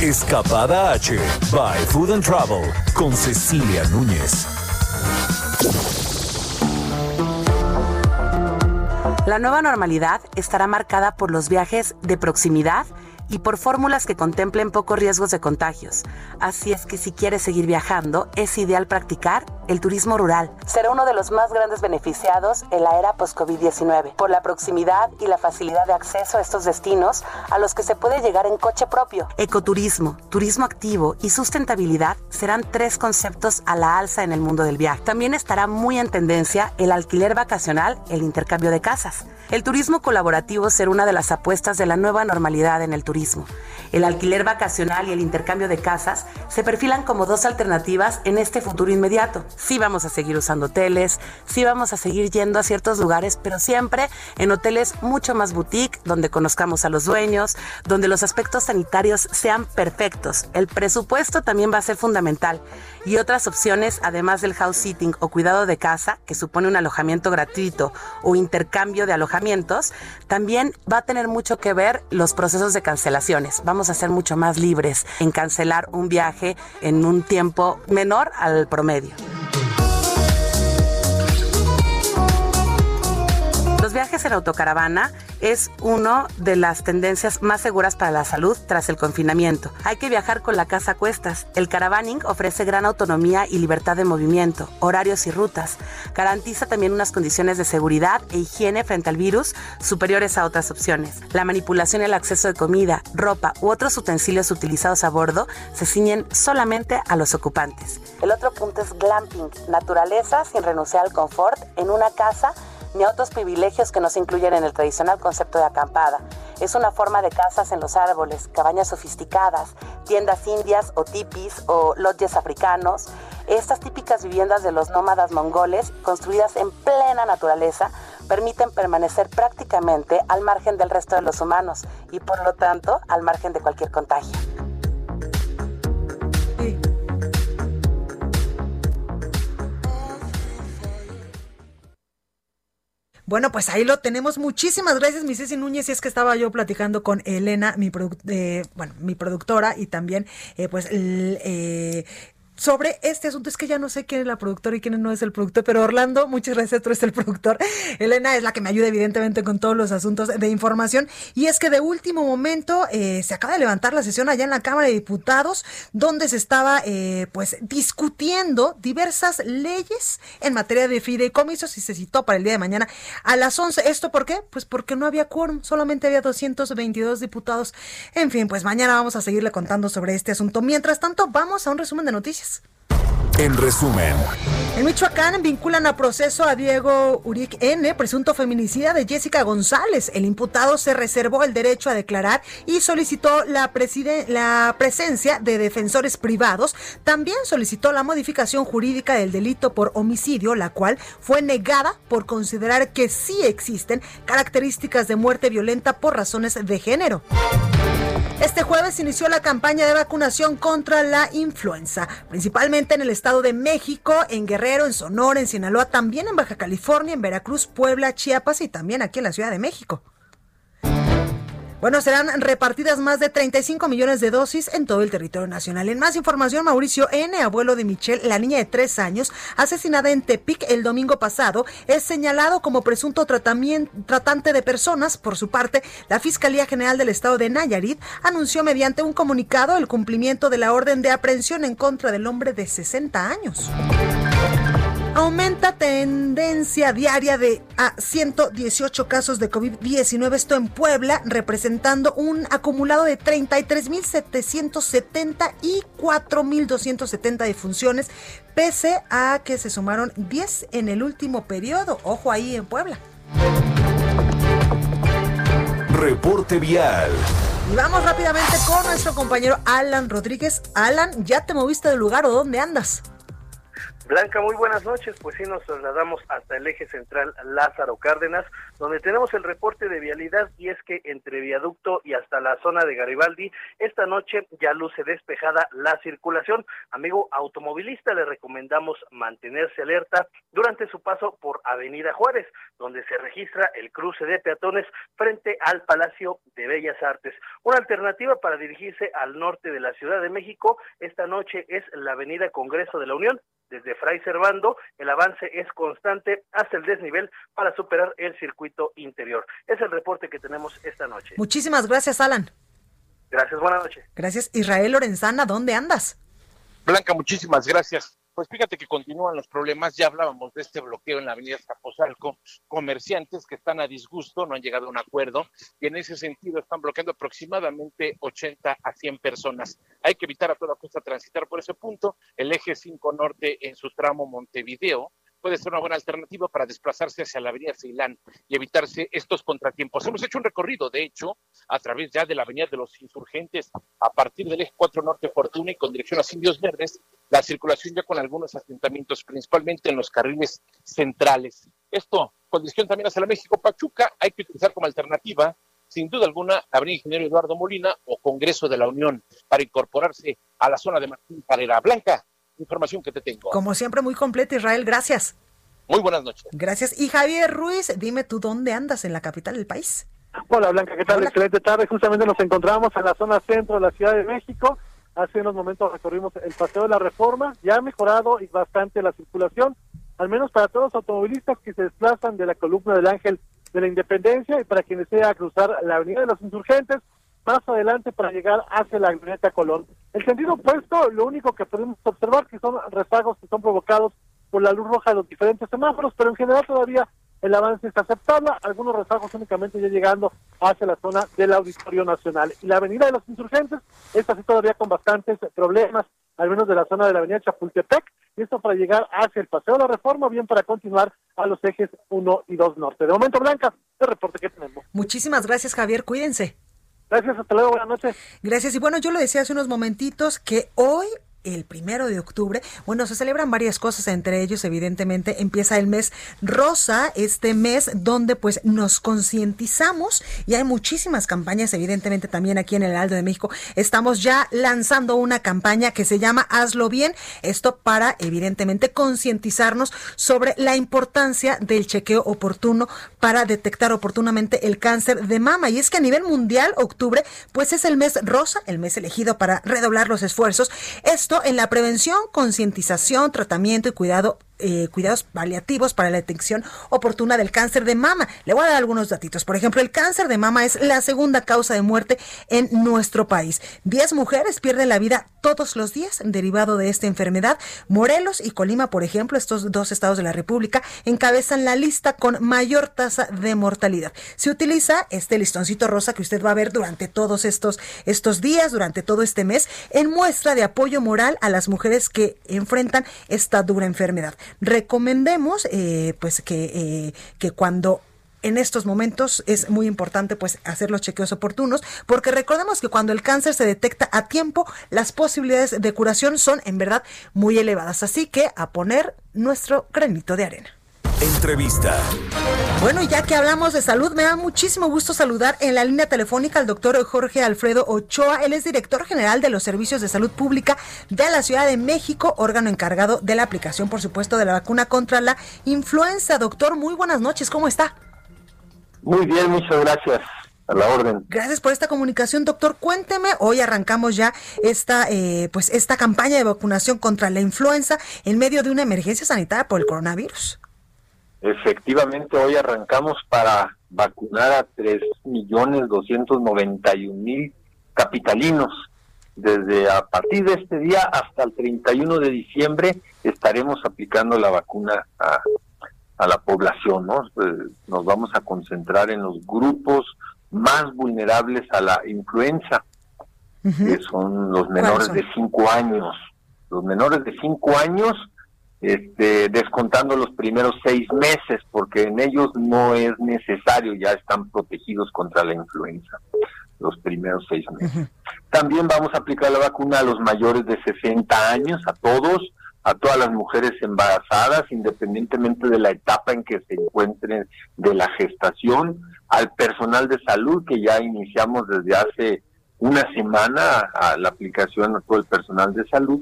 Escapada H by Food and Travel con Cecilia Núñez. La nueva normalidad estará marcada por los viajes de proximidad y por fórmulas que contemplen pocos riesgos de contagios. Así es que si quieres seguir viajando, es ideal practicar el turismo rural. Será uno de los más grandes beneficiados en la era post-COVID-19 por la proximidad y la facilidad de acceso a estos destinos a los que se puede llegar en coche propio. Ecoturismo, turismo activo y sustentabilidad serán tres conceptos a la alza en el mundo del viaje. También estará muy en tendencia el alquiler vacacional, el intercambio de casas. El turismo colaborativo será una de las apuestas de la nueva normalidad en el turismo. El alquiler vacacional y el intercambio de casas se perfilan como dos alternativas en este futuro inmediato. Sí vamos a seguir usando hoteles, sí vamos a seguir yendo a ciertos lugares, pero siempre en hoteles mucho más boutique, donde conozcamos a los dueños, donde los aspectos sanitarios sean perfectos. El presupuesto también va a ser fundamental y otras opciones, además del house sitting o cuidado de casa, que supone un alojamiento gratuito o intercambio de alojamientos, también va a tener mucho que ver los procesos de cancelaciones. Vamos a ser mucho más libres en cancelar un viaje en un tiempo menor al promedio. Los viajes en autocaravana es una de las tendencias más seguras para la salud tras el confinamiento. Hay que viajar con la casa a cuestas. El caravaning ofrece gran autonomía y libertad de movimiento, horarios y rutas. Garantiza también unas condiciones de seguridad e higiene frente al virus superiores a otras opciones. La manipulación y el acceso de comida, ropa u otros utensilios utilizados a bordo se ciñen solamente a los ocupantes. El otro punto es glamping, naturaleza sin renunciar al confort en una casa ni a otros privilegios que no se incluyen en el tradicional concepto de acampada. Es una forma de casas en los árboles, cabañas sofisticadas, tiendas indias o tipis o lodges africanos. Estas típicas viviendas de los nómadas mongoles, construidas en plena naturaleza, permiten permanecer prácticamente al margen del resto de los humanos y por lo tanto al margen de cualquier contagio. Bueno, pues ahí lo tenemos. Muchísimas gracias, mi Ceci Núñez. Y es que estaba yo platicando con Elena, mi, eh, bueno, mi productora, y también, eh, pues, eh, sobre este asunto. Es que ya no sé quién es la productora y quién no es el productor, pero Orlando, muchas gracias, tú eres el productor. Elena es la que me ayuda evidentemente con todos los asuntos de información. Y es que de último momento eh, se acaba de levantar la sesión allá en la Cámara de Diputados, donde se estaba eh, pues discutiendo diversas leyes en materia de fideicomisos y se citó para el día de mañana a las 11. ¿Esto por qué? Pues porque no había quórum, solamente había 222 diputados. En fin, pues mañana vamos a seguirle contando sobre este asunto. Mientras tanto, vamos a un resumen de noticias. this. En resumen. En Michoacán vinculan a proceso a Diego Uric N., presunto feminicida de Jessica González. El imputado se reservó el derecho a declarar y solicitó la, la presencia de defensores privados. También solicitó la modificación jurídica del delito por homicidio, la cual fue negada por considerar que sí existen características de muerte violenta por razones de género. Este jueves inició la campaña de vacunación contra la influenza, principalmente en el Estado de México, en Guerrero, en Sonora, en Sinaloa, también en Baja California, en Veracruz, Puebla, Chiapas y también aquí en la Ciudad de México. Bueno, serán repartidas más de 35 millones de dosis en todo el territorio nacional. En más información, Mauricio N., abuelo de Michelle, la niña de tres años, asesinada en Tepic el domingo pasado, es señalado como presunto tratante de personas. Por su parte, la Fiscalía General del Estado de Nayarit anunció mediante un comunicado el cumplimiento de la orden de aprehensión en contra del hombre de 60 años. Aumenta tendencia diaria de a 118 casos de COVID-19, esto en Puebla, representando un acumulado de 33.770 y 4.270 defunciones, pese a que se sumaron 10 en el último periodo. Ojo ahí en Puebla. Reporte vial. Y vamos rápidamente con nuestro compañero Alan Rodríguez. Alan, ¿ya te moviste del lugar o dónde andas? Blanca, muy buenas noches. Pues sí, nos trasladamos hasta el eje central Lázaro Cárdenas, donde tenemos el reporte de vialidad y es que entre viaducto y hasta la zona de Garibaldi, esta noche ya luce despejada la circulación. Amigo automovilista, le recomendamos mantenerse alerta durante su paso por Avenida Juárez, donde se registra el cruce de peatones frente al Palacio de Bellas Artes. Una alternativa para dirigirse al norte de la Ciudad de México esta noche es la Avenida Congreso de la Unión, desde Fray Servando, el avance es constante hasta el desnivel para superar el circuito interior. Es el reporte que tenemos esta noche. Muchísimas gracias, Alan. Gracias, buenas noches. Gracias, Israel Lorenzana, ¿dónde andas? Blanca, muchísimas gracias. Pues fíjate que continúan los problemas, ya hablábamos de este bloqueo en la avenida Zapozalco, comerciantes que están a disgusto, no han llegado a un acuerdo y en ese sentido están bloqueando aproximadamente 80 a 100 personas. Hay que evitar a toda costa transitar por ese punto, el eje 5 norte en su tramo Montevideo, puede ser una buena alternativa para desplazarse hacia la avenida Ceilán y evitarse estos contratiempos. Hemos hecho un recorrido, de hecho, a través ya de la avenida de los insurgentes, a partir del eje 4 Norte Fortuna y con dirección a Indios Verdes, la circulación ya con algunos asentamientos, principalmente en los carriles centrales. Esto, con dirección también hacia la México Pachuca, hay que utilizar como alternativa sin duda alguna, la Avenida Ingeniero Eduardo Molina o Congreso de la Unión para incorporarse a la zona de Martín Parera Blanca información que te tengo. Como siempre, muy completa, Israel. Gracias. Muy buenas noches. Gracias. Y Javier Ruiz, dime tú dónde andas en la capital del país. Hola Blanca, ¿qué tal? Excelente tarde. Justamente nos encontramos en la zona centro de la Ciudad de México. Hace unos momentos recorrimos el Paseo de la Reforma. Ya ha mejorado y bastante la circulación, al menos para todos los automovilistas que se desplazan de la columna del Ángel de la Independencia y para quien desea cruzar la Avenida de los Insurgentes, más adelante para llegar hacia la Glorieta Colón. El sentido opuesto, lo único que podemos observar que son rezagos que son provocados por la luz roja de los diferentes semáforos, pero en general todavía el avance está aceptable, algunos rezagos únicamente ya llegando hacia la zona del Auditorio Nacional. Y la Avenida de los Insurgentes, esta sí todavía con bastantes problemas, al menos de la zona de la Avenida Chapultepec, y esto para llegar hacia el Paseo de la Reforma, o bien para continuar a los ejes 1 y 2 norte. De momento, Blanca, el reporte que tenemos. Muchísimas gracias, Javier. Cuídense. Gracias, hasta luego, buenas noches. Gracias. Y bueno, yo lo decía hace unos momentitos que hoy el primero de octubre. Bueno, se celebran varias cosas, entre ellos, evidentemente, empieza el mes rosa, este mes donde pues nos concientizamos y hay muchísimas campañas, evidentemente también aquí en el Aldo de México. Estamos ya lanzando una campaña que se llama Hazlo bien, esto para evidentemente concientizarnos sobre la importancia del chequeo oportuno para detectar oportunamente el cáncer de mama. Y es que a nivel mundial, octubre, pues es el mes rosa, el mes elegido para redoblar los esfuerzos. En la prevención, concientización, tratamiento y cuidado eh, cuidados paliativos para la detección oportuna del cáncer de mama. Le voy a dar algunos datitos. Por ejemplo, el cáncer de mama es la segunda causa de muerte en nuestro país. Diez mujeres pierden la vida todos los días derivado de esta enfermedad. Morelos y Colima, por ejemplo, estos dos estados de la República, encabezan la lista con mayor tasa de mortalidad. Se utiliza este listoncito rosa que usted va a ver durante todos estos, estos días, durante todo este mes, en muestra de apoyo moral a las mujeres que enfrentan esta dura enfermedad recomendemos eh, pues que, eh, que cuando en estos momentos es muy importante pues hacer los chequeos oportunos porque recordemos que cuando el cáncer se detecta a tiempo las posibilidades de curación son en verdad muy elevadas. Así que a poner nuestro granito de arena Entrevista. Bueno, ya que hablamos de salud, me da muchísimo gusto saludar en la línea telefónica al doctor Jorge Alfredo Ochoa. Él es director general de los servicios de salud pública de la Ciudad de México, órgano encargado de la aplicación, por supuesto, de la vacuna contra la influenza. Doctor, muy buenas noches, ¿cómo está? Muy bien, muchas gracias. A la orden. Gracias por esta comunicación, doctor. Cuénteme, hoy arrancamos ya esta, eh, pues esta campaña de vacunación contra la influenza en medio de una emergencia sanitaria por el coronavirus. Efectivamente, hoy arrancamos para vacunar a 3.291.000 capitalinos. Desde a partir de este día hasta el 31 de diciembre estaremos aplicando la vacuna a, a la población, ¿no? Eh, nos vamos a concentrar en los grupos más vulnerables a la influenza, que son los menores de 5 años. Los menores de 5 años este, descontando los primeros seis meses, porque en ellos no es necesario, ya están protegidos contra la influenza los primeros seis meses. También vamos a aplicar la vacuna a los mayores de 60 años, a todos, a todas las mujeres embarazadas, independientemente de la etapa en que se encuentren de la gestación, al personal de salud, que ya iniciamos desde hace una semana a la aplicación a todo el personal de salud,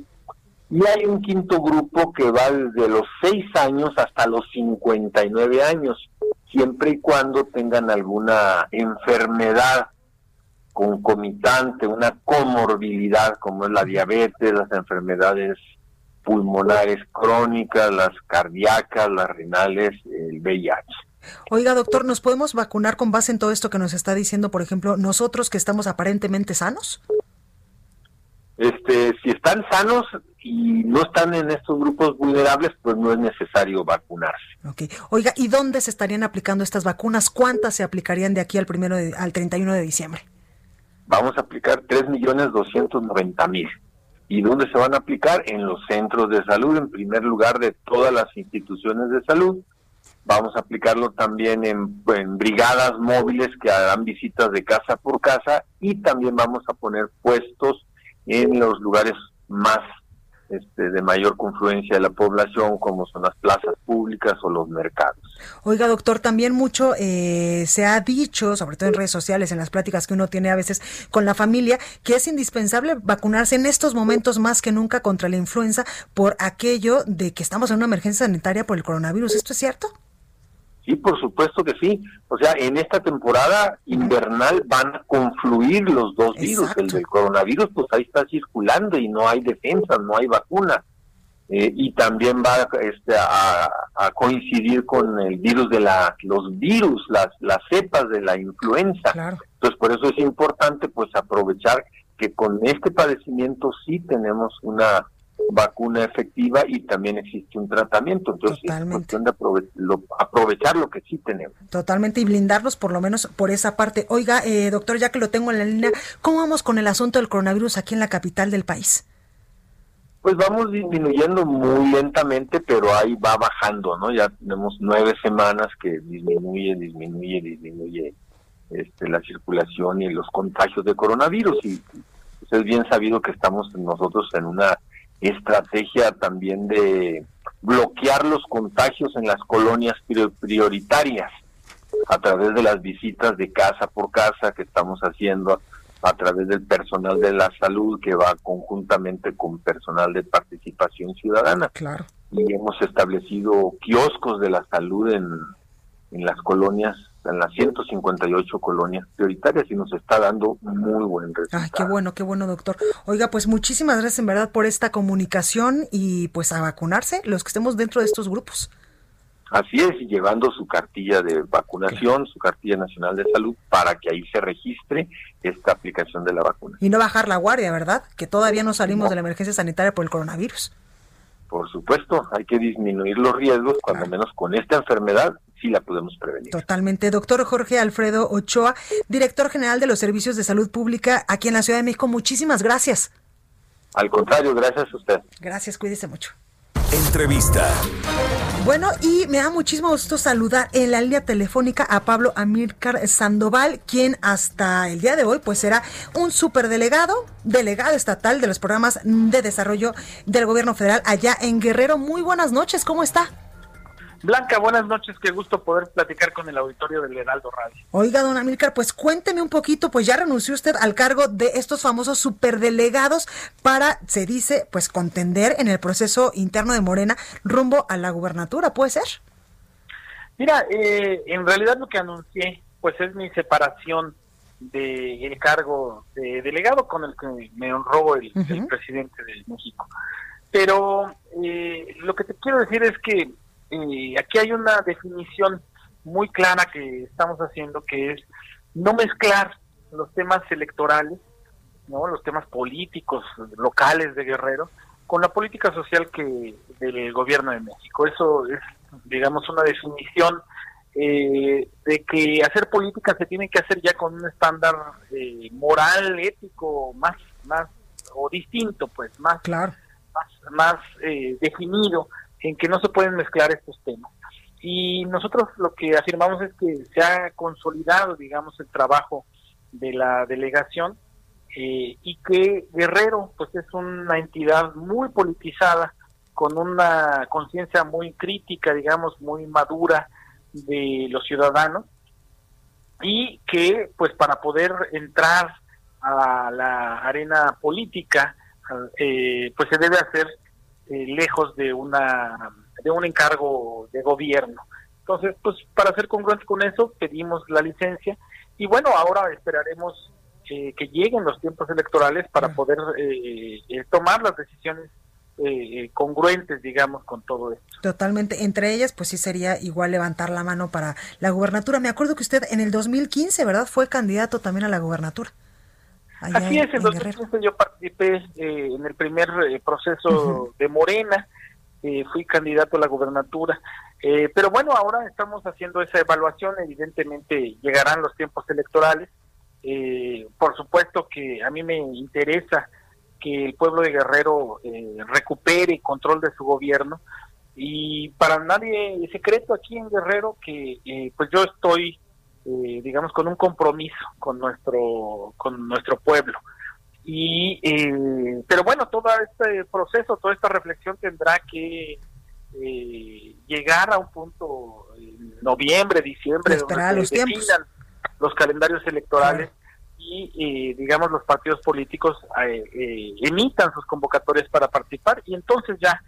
y hay un quinto grupo que va desde los 6 años hasta los 59 años, siempre y cuando tengan alguna enfermedad concomitante, una comorbilidad como es la diabetes, las enfermedades pulmonares crónicas, las cardíacas, las renales, el VIH. Oiga, doctor, ¿nos podemos vacunar con base en todo esto que nos está diciendo, por ejemplo, nosotros que estamos aparentemente sanos? Este, si están sanos y no están en estos grupos vulnerables, pues no es necesario vacunarse. Okay. Oiga, ¿y dónde se estarían aplicando estas vacunas? ¿Cuántas se aplicarían de aquí al primero al 31 de diciembre? Vamos a aplicar 3.290.000. ¿Y dónde se van a aplicar? En los centros de salud, en primer lugar de todas las instituciones de salud. Vamos a aplicarlo también en, en brigadas móviles que harán visitas de casa por casa y también vamos a poner puestos en los lugares más este, de mayor confluencia de la población, como son las plazas públicas o los mercados. Oiga, doctor, también mucho eh, se ha dicho, sobre todo en redes sociales, en las pláticas que uno tiene a veces con la familia, que es indispensable vacunarse en estos momentos más que nunca contra la influenza por aquello de que estamos en una emergencia sanitaria por el coronavirus. ¿Esto es cierto? Sí, por supuesto que sí. O sea, en esta temporada invernal van a confluir los dos virus. El del coronavirus, pues ahí está circulando y no hay defensa, no hay vacuna. eh, y también va este, a, coincidir con el virus de la, los virus, las, las cepas de la influenza. Entonces, por eso es importante pues aprovechar que con este padecimiento sí tenemos una vacuna efectiva y también existe un tratamiento. Entonces es cuestión de aprovechar lo que sí tenemos. Totalmente y blindarlos por lo menos por esa parte. Oiga, eh, doctor, ya que lo tengo en la línea, ¿cómo vamos con el asunto del coronavirus aquí en la capital del país? Pues vamos disminuyendo muy lentamente, pero ahí va bajando, ¿no? Ya tenemos nueve semanas que disminuye, disminuye, disminuye este, la circulación y los contagios de coronavirus. Y pues, es bien sabido que estamos nosotros en una estrategia también de bloquear los contagios en las colonias prioritarias a través de las visitas de casa por casa que estamos haciendo a través del personal de la salud que va conjuntamente con personal de participación ciudadana. Claro. Y hemos establecido kioscos de la salud en, en las colonias, en las 158 colonias prioritarias y nos está dando muy buen resultado. Ay, qué bueno, qué bueno, doctor. Oiga, pues muchísimas gracias en verdad por esta comunicación y pues a vacunarse los que estemos dentro de estos grupos. Así es, y llevando su cartilla de vacunación, su cartilla nacional de salud, para que ahí se registre esta aplicación de la vacuna. Y no bajar la guardia, ¿verdad? Que todavía no salimos de la emergencia sanitaria por el coronavirus. Por supuesto, hay que disminuir los riesgos, cuando menos con esta enfermedad sí la podemos prevenir. Totalmente. Doctor Jorge Alfredo Ochoa, director general de los servicios de salud pública aquí en la Ciudad de México, muchísimas gracias. Al contrario, gracias a usted. Gracias, cuídese mucho. Entrevista. Bueno, y me da muchísimo gusto saludar en la línea telefónica a Pablo Amílcar Sandoval, quien hasta el día de hoy pues será un superdelegado, delegado estatal de los programas de desarrollo del gobierno federal allá en Guerrero. Muy buenas noches, ¿cómo está? Blanca, buenas noches, qué gusto poder platicar con el auditorio del Heraldo Radio. Oiga, don Amílcar, pues cuénteme un poquito, pues ya renunció usted al cargo de estos famosos superdelegados para, se dice, pues contender en el proceso interno de Morena rumbo a la gubernatura, ¿puede ser? Mira, eh, en realidad lo que anuncié, pues es mi separación del cargo de delegado con el que me honró el, presidente de México. Pero eh, lo que te quiero decir es que aquí hay una definición muy clara que estamos haciendo que es no mezclar los temas electorales, no los temas políticos locales de Guerrero con la política social que del gobierno de México. Eso es, digamos, una definición eh, de que hacer política se tiene que hacer ya con un estándar eh, moral, ético, más, más o distinto, pues, más, claro. más, más eh, definido en que no se pueden mezclar estos temas. Y nosotros lo que afirmamos es que se ha consolidado, digamos, el trabajo de la delegación eh, y que Guerrero, pues es una entidad muy politizada, con una conciencia muy crítica, digamos, muy madura de los ciudadanos y que, pues, para poder entrar a la arena política, eh, pues se debe hacer eh, lejos de una de un encargo de gobierno. Entonces, pues para ser congruentes con eso, pedimos la licencia y bueno, ahora esperaremos eh, que lleguen los tiempos electorales para poder eh, tomar las decisiones congruentes, digamos, con todo esto. Totalmente. Entre ellas, pues sí sería igual levantar la mano para la gubernatura. Me acuerdo que usted en el 2015, ¿verdad? Fue candidato también a la gubernatura. Así es, en, 2015 yo participé eh, en el primer eh, proceso de Morena, eh, fui candidato a la gubernatura, pero bueno, ahora estamos haciendo esa evaluación, evidentemente llegarán los tiempos electorales, por supuesto que a mí me interesa que el pueblo de Guerrero recupere control de su gobierno. Y para nadie es secreto aquí en Guerrero que pues yo estoy eh, digamos, con un compromiso con nuestro, con nuestro pueblo. Y, eh, pero bueno, todo este proceso, toda esta reflexión tendrá que eh, llegar a un punto en noviembre, diciembre, donde los se definan los calendarios electorales y, digamos, los partidos políticos emitan sus convocatorias para participar. Y entonces ya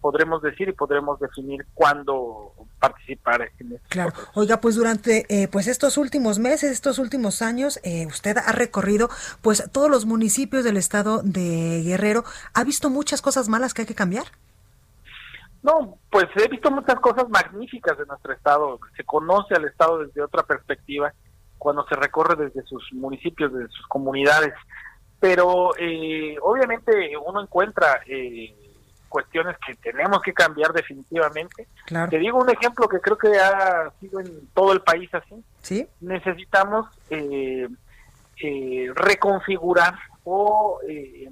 podremos decir y podremos definir cuándo participar en este Claro. Oiga, pues durante eh, pues estos últimos meses, estos últimos años, eh, usted ha recorrido pues todos los municipios del estado de Guerrero. ¿Ha visto muchas cosas malas que hay que cambiar? No, pues he visto muchas cosas magníficas de nuestro estado. Se conoce al estado desde otra perspectiva cuando se recorre desde sus municipios, desde sus comunidades. Pero eh, obviamente uno encuentra eh, cuestiones que tenemos que cambiar definitivamente. Te digo un ejemplo que creo que ha sido en todo el país así. ¿Sí? Necesitamos eh, reconfigurar o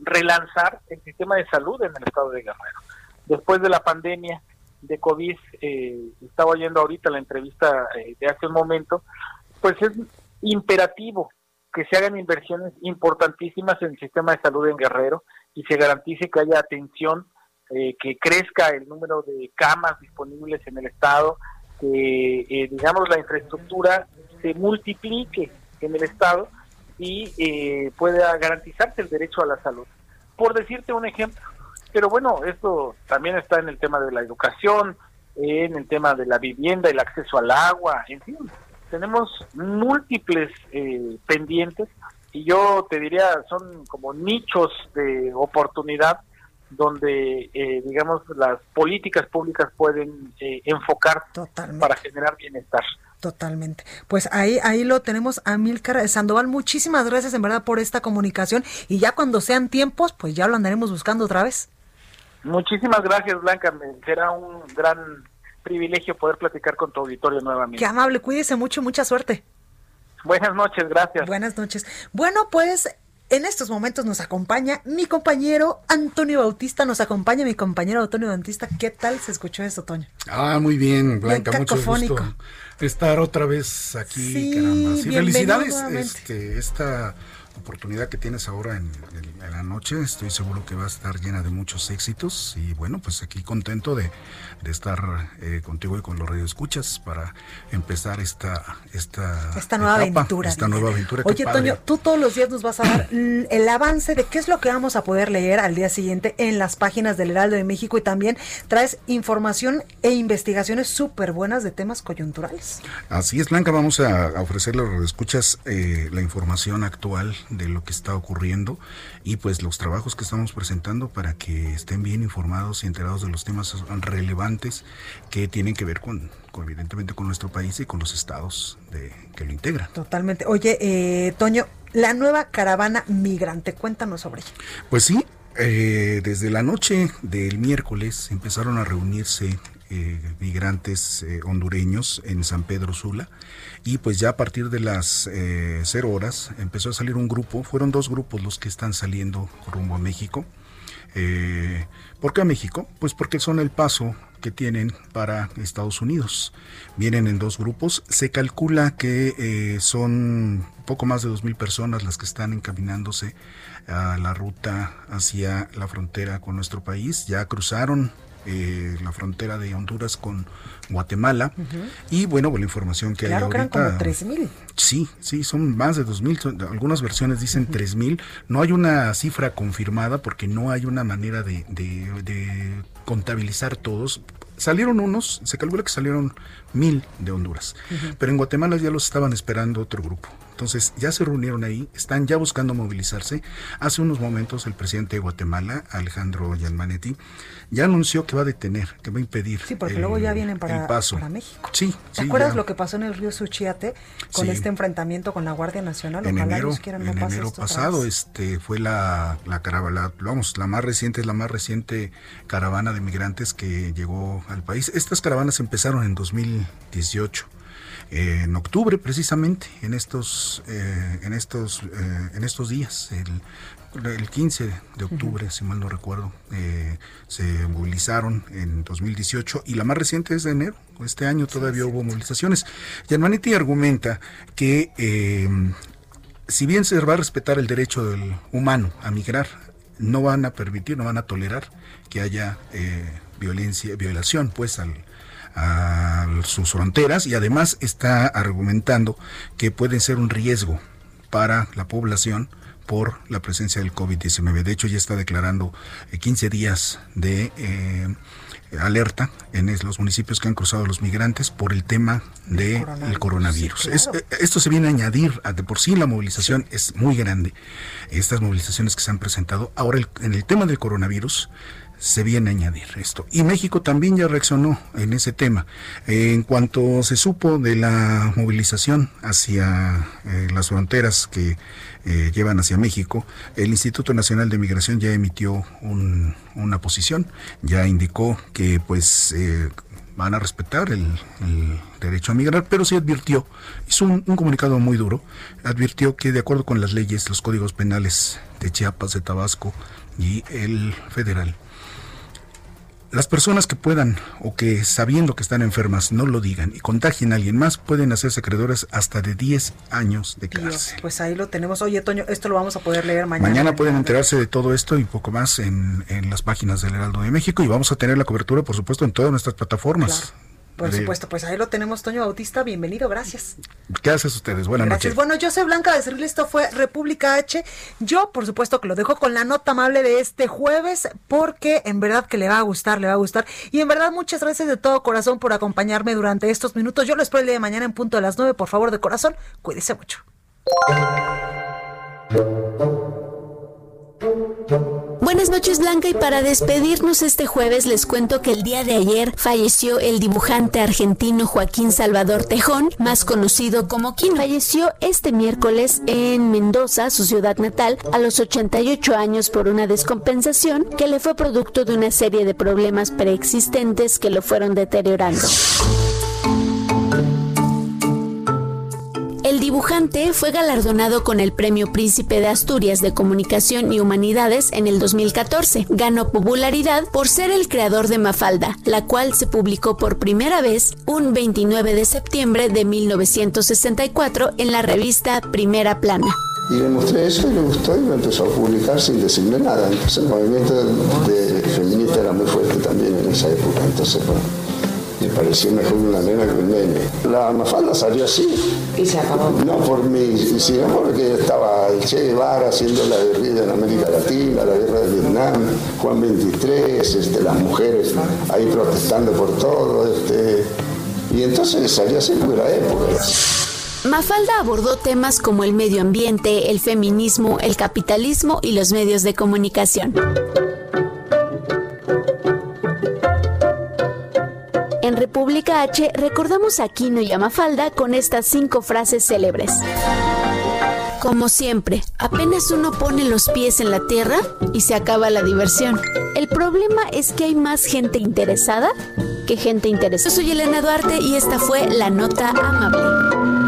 relanzar el sistema de salud en el estado de Guerrero después de la pandemia de COVID, eh, estaba oyendo ahorita la entrevista eh, de hace un momento, pues es imperativo que se hagan inversiones importantísimas en el sistema de salud en Guerrero y se garantice que haya atención, eh, que crezca el número de camas disponibles en el Estado, que eh, digamos la infraestructura se multiplique en el Estado y pueda garantizarse el derecho a la salud. Por decirte un ejemplo, pero bueno, esto también está en el tema de la educación, en el tema de la vivienda, el acceso al agua, en fin, tenemos múltiples eh, pendientes y yo te diría son como nichos de oportunidad donde eh, digamos las políticas públicas pueden eh, enfocar para generar bienestar. Totalmente. Pues ahí, ahí lo tenemos a Milcar Sandoval. Muchísimas gracias en verdad por esta comunicación y ya cuando sean tiempos, pues ya lo andaremos buscando otra vez. Muchísimas gracias, Blanca. Será un gran privilegio poder platicar con tu auditorio nuevamente. Qué amable, cuídese mucho, mucha suerte. Buenas noches, gracias. Buenas noches. Bueno, pues en estos momentos nos acompaña mi compañero Antonio Bautista, nos acompaña mi compañero Antonio Bautista. ¿Qué tal se escuchó eso, Toño? Ah, muy bien, Blanca, mucho gusto estar otra vez aquí, sí, caramba. Sí, felicidades este, esta oportunidad que tienes ahora en, la noche. Estoy seguro que va a estar llena de muchos éxitos y bueno, pues aquí contento de, estar eh, contigo y con los radioescuchas para empezar esta esta, esta nueva aventura. Esta nueva aventura. Oye, Toño, tú todos los días nos vas a dar el avance de qué es lo que vamos a poder leer al día siguiente en las páginas del Heraldo de México y también traes información e investigaciones súper buenas de temas coyunturales. Así es, Blanca, vamos a, ofrecerle a los radioescuchas eh, la información actual de lo que está ocurriendo y pues los trabajos que estamos presentando para que estén bien informados y enterados de los temas relevantes que tienen que ver con, evidentemente con nuestro país y con los estados de, que lo integran. Totalmente. Oye, eh, Toño, la nueva caravana migrante, cuéntanos sobre ella. Pues sí, eh, desde la noche del miércoles empezaron a reunirse eh, migrantes eh, hondureños en San Pedro Sula y pues ya a partir de las eh, cero horas empezó a salir un grupo, fueron dos grupos los que están saliendo rumbo a México. ¿Por qué a México? Pues porque son el paso que tienen para Estados Unidos. Vienen en dos grupos. Se calcula que son poco más de dos mil personas las que están encaminándose a la ruta hacia la frontera con nuestro país. Ya cruzaron eh, la frontera de Honduras con Guatemala. Y bueno, pues, la información que hay ahorita. Eran como 3.000. Sí, sí, son más de 2.000. Algunas versiones dicen tres mil 3.000. No hay una cifra confirmada porque no hay una manera de, de contabilizar todos. Salieron unos, se calcula que salieron mil de Honduras, pero en Guatemala ya los estaban esperando otro grupo. Entonces ya se reunieron ahí, están ya buscando movilizarse. Hace unos momentos el presidente de Guatemala, Alejandro Yanmanetti, ya anunció que va a detener, que va a impedir. Sí, porque luego ya vienen para, para México. Sí, ¿Te acuerdas lo que pasó en el río Suchiate con este enfrentamiento con la Guardia Nacional? En enero, en enero pasado este fue la, la caravana, vamos, la más reciente, es la más reciente caravana de migrantes que llegó al país. Estas caravanas empezaron en 2018 en octubre precisamente en estos eh, en estos eh, en estos días el, el 15 de octubre si mal no recuerdo eh, se movilizaron en 2018 y la más reciente es de enero este año todavía hubo movilizaciones. Yanmanetti argumenta que si bien se va a respetar el derecho del humano a migrar no van a permitir no van a tolerar que haya violencia violación pues al a sus fronteras y además está argumentando que pueden ser un riesgo para la población por la presencia del COVID-19. De hecho, ya está declarando 15 eh, días de eh, alerta en los municipios que han cruzado los migrantes por el tema del de coronavirus. Eh, esto se viene a añadir, a de por sí la movilización es muy grande, estas movilizaciones que se han presentado. Ahora, en el tema del coronavirus, se viene a añadir esto. Y México también ya reaccionó en ese tema. en cuanto se supo de la movilización hacia eh, las fronteras que eh, llevan hacia México, el Instituto Nacional de Migración ya emitió una posición, ya indicó que pues eh, van a respetar el, derecho a migrar, pero sí advirtió, hizo un, un, comunicado muy duro, advirtió que de acuerdo con las leyes, los códigos penales de Chiapas, de Tabasco y el federal, las personas que puedan o que sabiendo que están enfermas no lo digan y contagien a alguien más pueden hacerse acreedoras hasta de 10 años de cárcel. pues ahí lo tenemos. Oye, Toño, esto lo vamos a poder leer mañana. Mañana pueden enterarse de todo esto y poco más en, en las páginas del Heraldo de México y vamos a tener la cobertura, por supuesto, en todas nuestras plataformas. Por supuesto, pues ahí lo tenemos, Toño Bautista, bienvenido, gracias. ¿Qué haces ustedes? Buenas gracias. noches. Bueno, yo soy Blanca Becerril, esto fue República H. Yo, por supuesto, que lo dejo con la nota amable de este jueves, porque en verdad que le va a gustar, le va a gustar. Y en verdad, muchas gracias de todo corazón por acompañarme durante estos minutos. Yo lo espero el día de mañana en punto de las nueve, por favor, de corazón, cuídese mucho. Buenas noches Blanca y para despedirnos este jueves les cuento que el día de ayer falleció el dibujante argentino Joaquín Salvador Tejón, más conocido como Quino. Falleció este miércoles en Mendoza, su ciudad natal, a los 88 años por una descompensación que le fue producto de una serie de problemas preexistentes que lo fueron deteriorando. El dibujante fue galardonado con el Premio Príncipe de Asturias de Comunicación y Humanidades en el 2014. Ganó popularidad por ser el creador de Mafalda, la cual se publicó por primera vez un 29 de septiembre de 1964 en la revista Primera Plana. Y le mostré eso y le gustó y lo empezó a publicar sin decirme nada. Entonces el movimiento de feminista era muy fuerte también en esa época. Entonces, bueno, me pareció mejor una nena que un nene. La mafalda salió así. Y se acabó. No por mí, sino porque estaba el Che Guevara haciendo la guerrilla en América Latina, la guerra de Vietnam, Juan 23, este, las mujeres ahí protestando por todo. Este, y entonces salió así porque era época. Mafalda abordó temas como el medio ambiente, el feminismo, el capitalismo y los medios de comunicación. República H recordamos a Quino y a Mafalda con estas cinco frases célebres. Como siempre, apenas uno pone los pies en la tierra y se acaba la diversión. El problema es que hay más gente interesada que gente interesada. Yo soy Elena Duarte y esta fue la nota amable.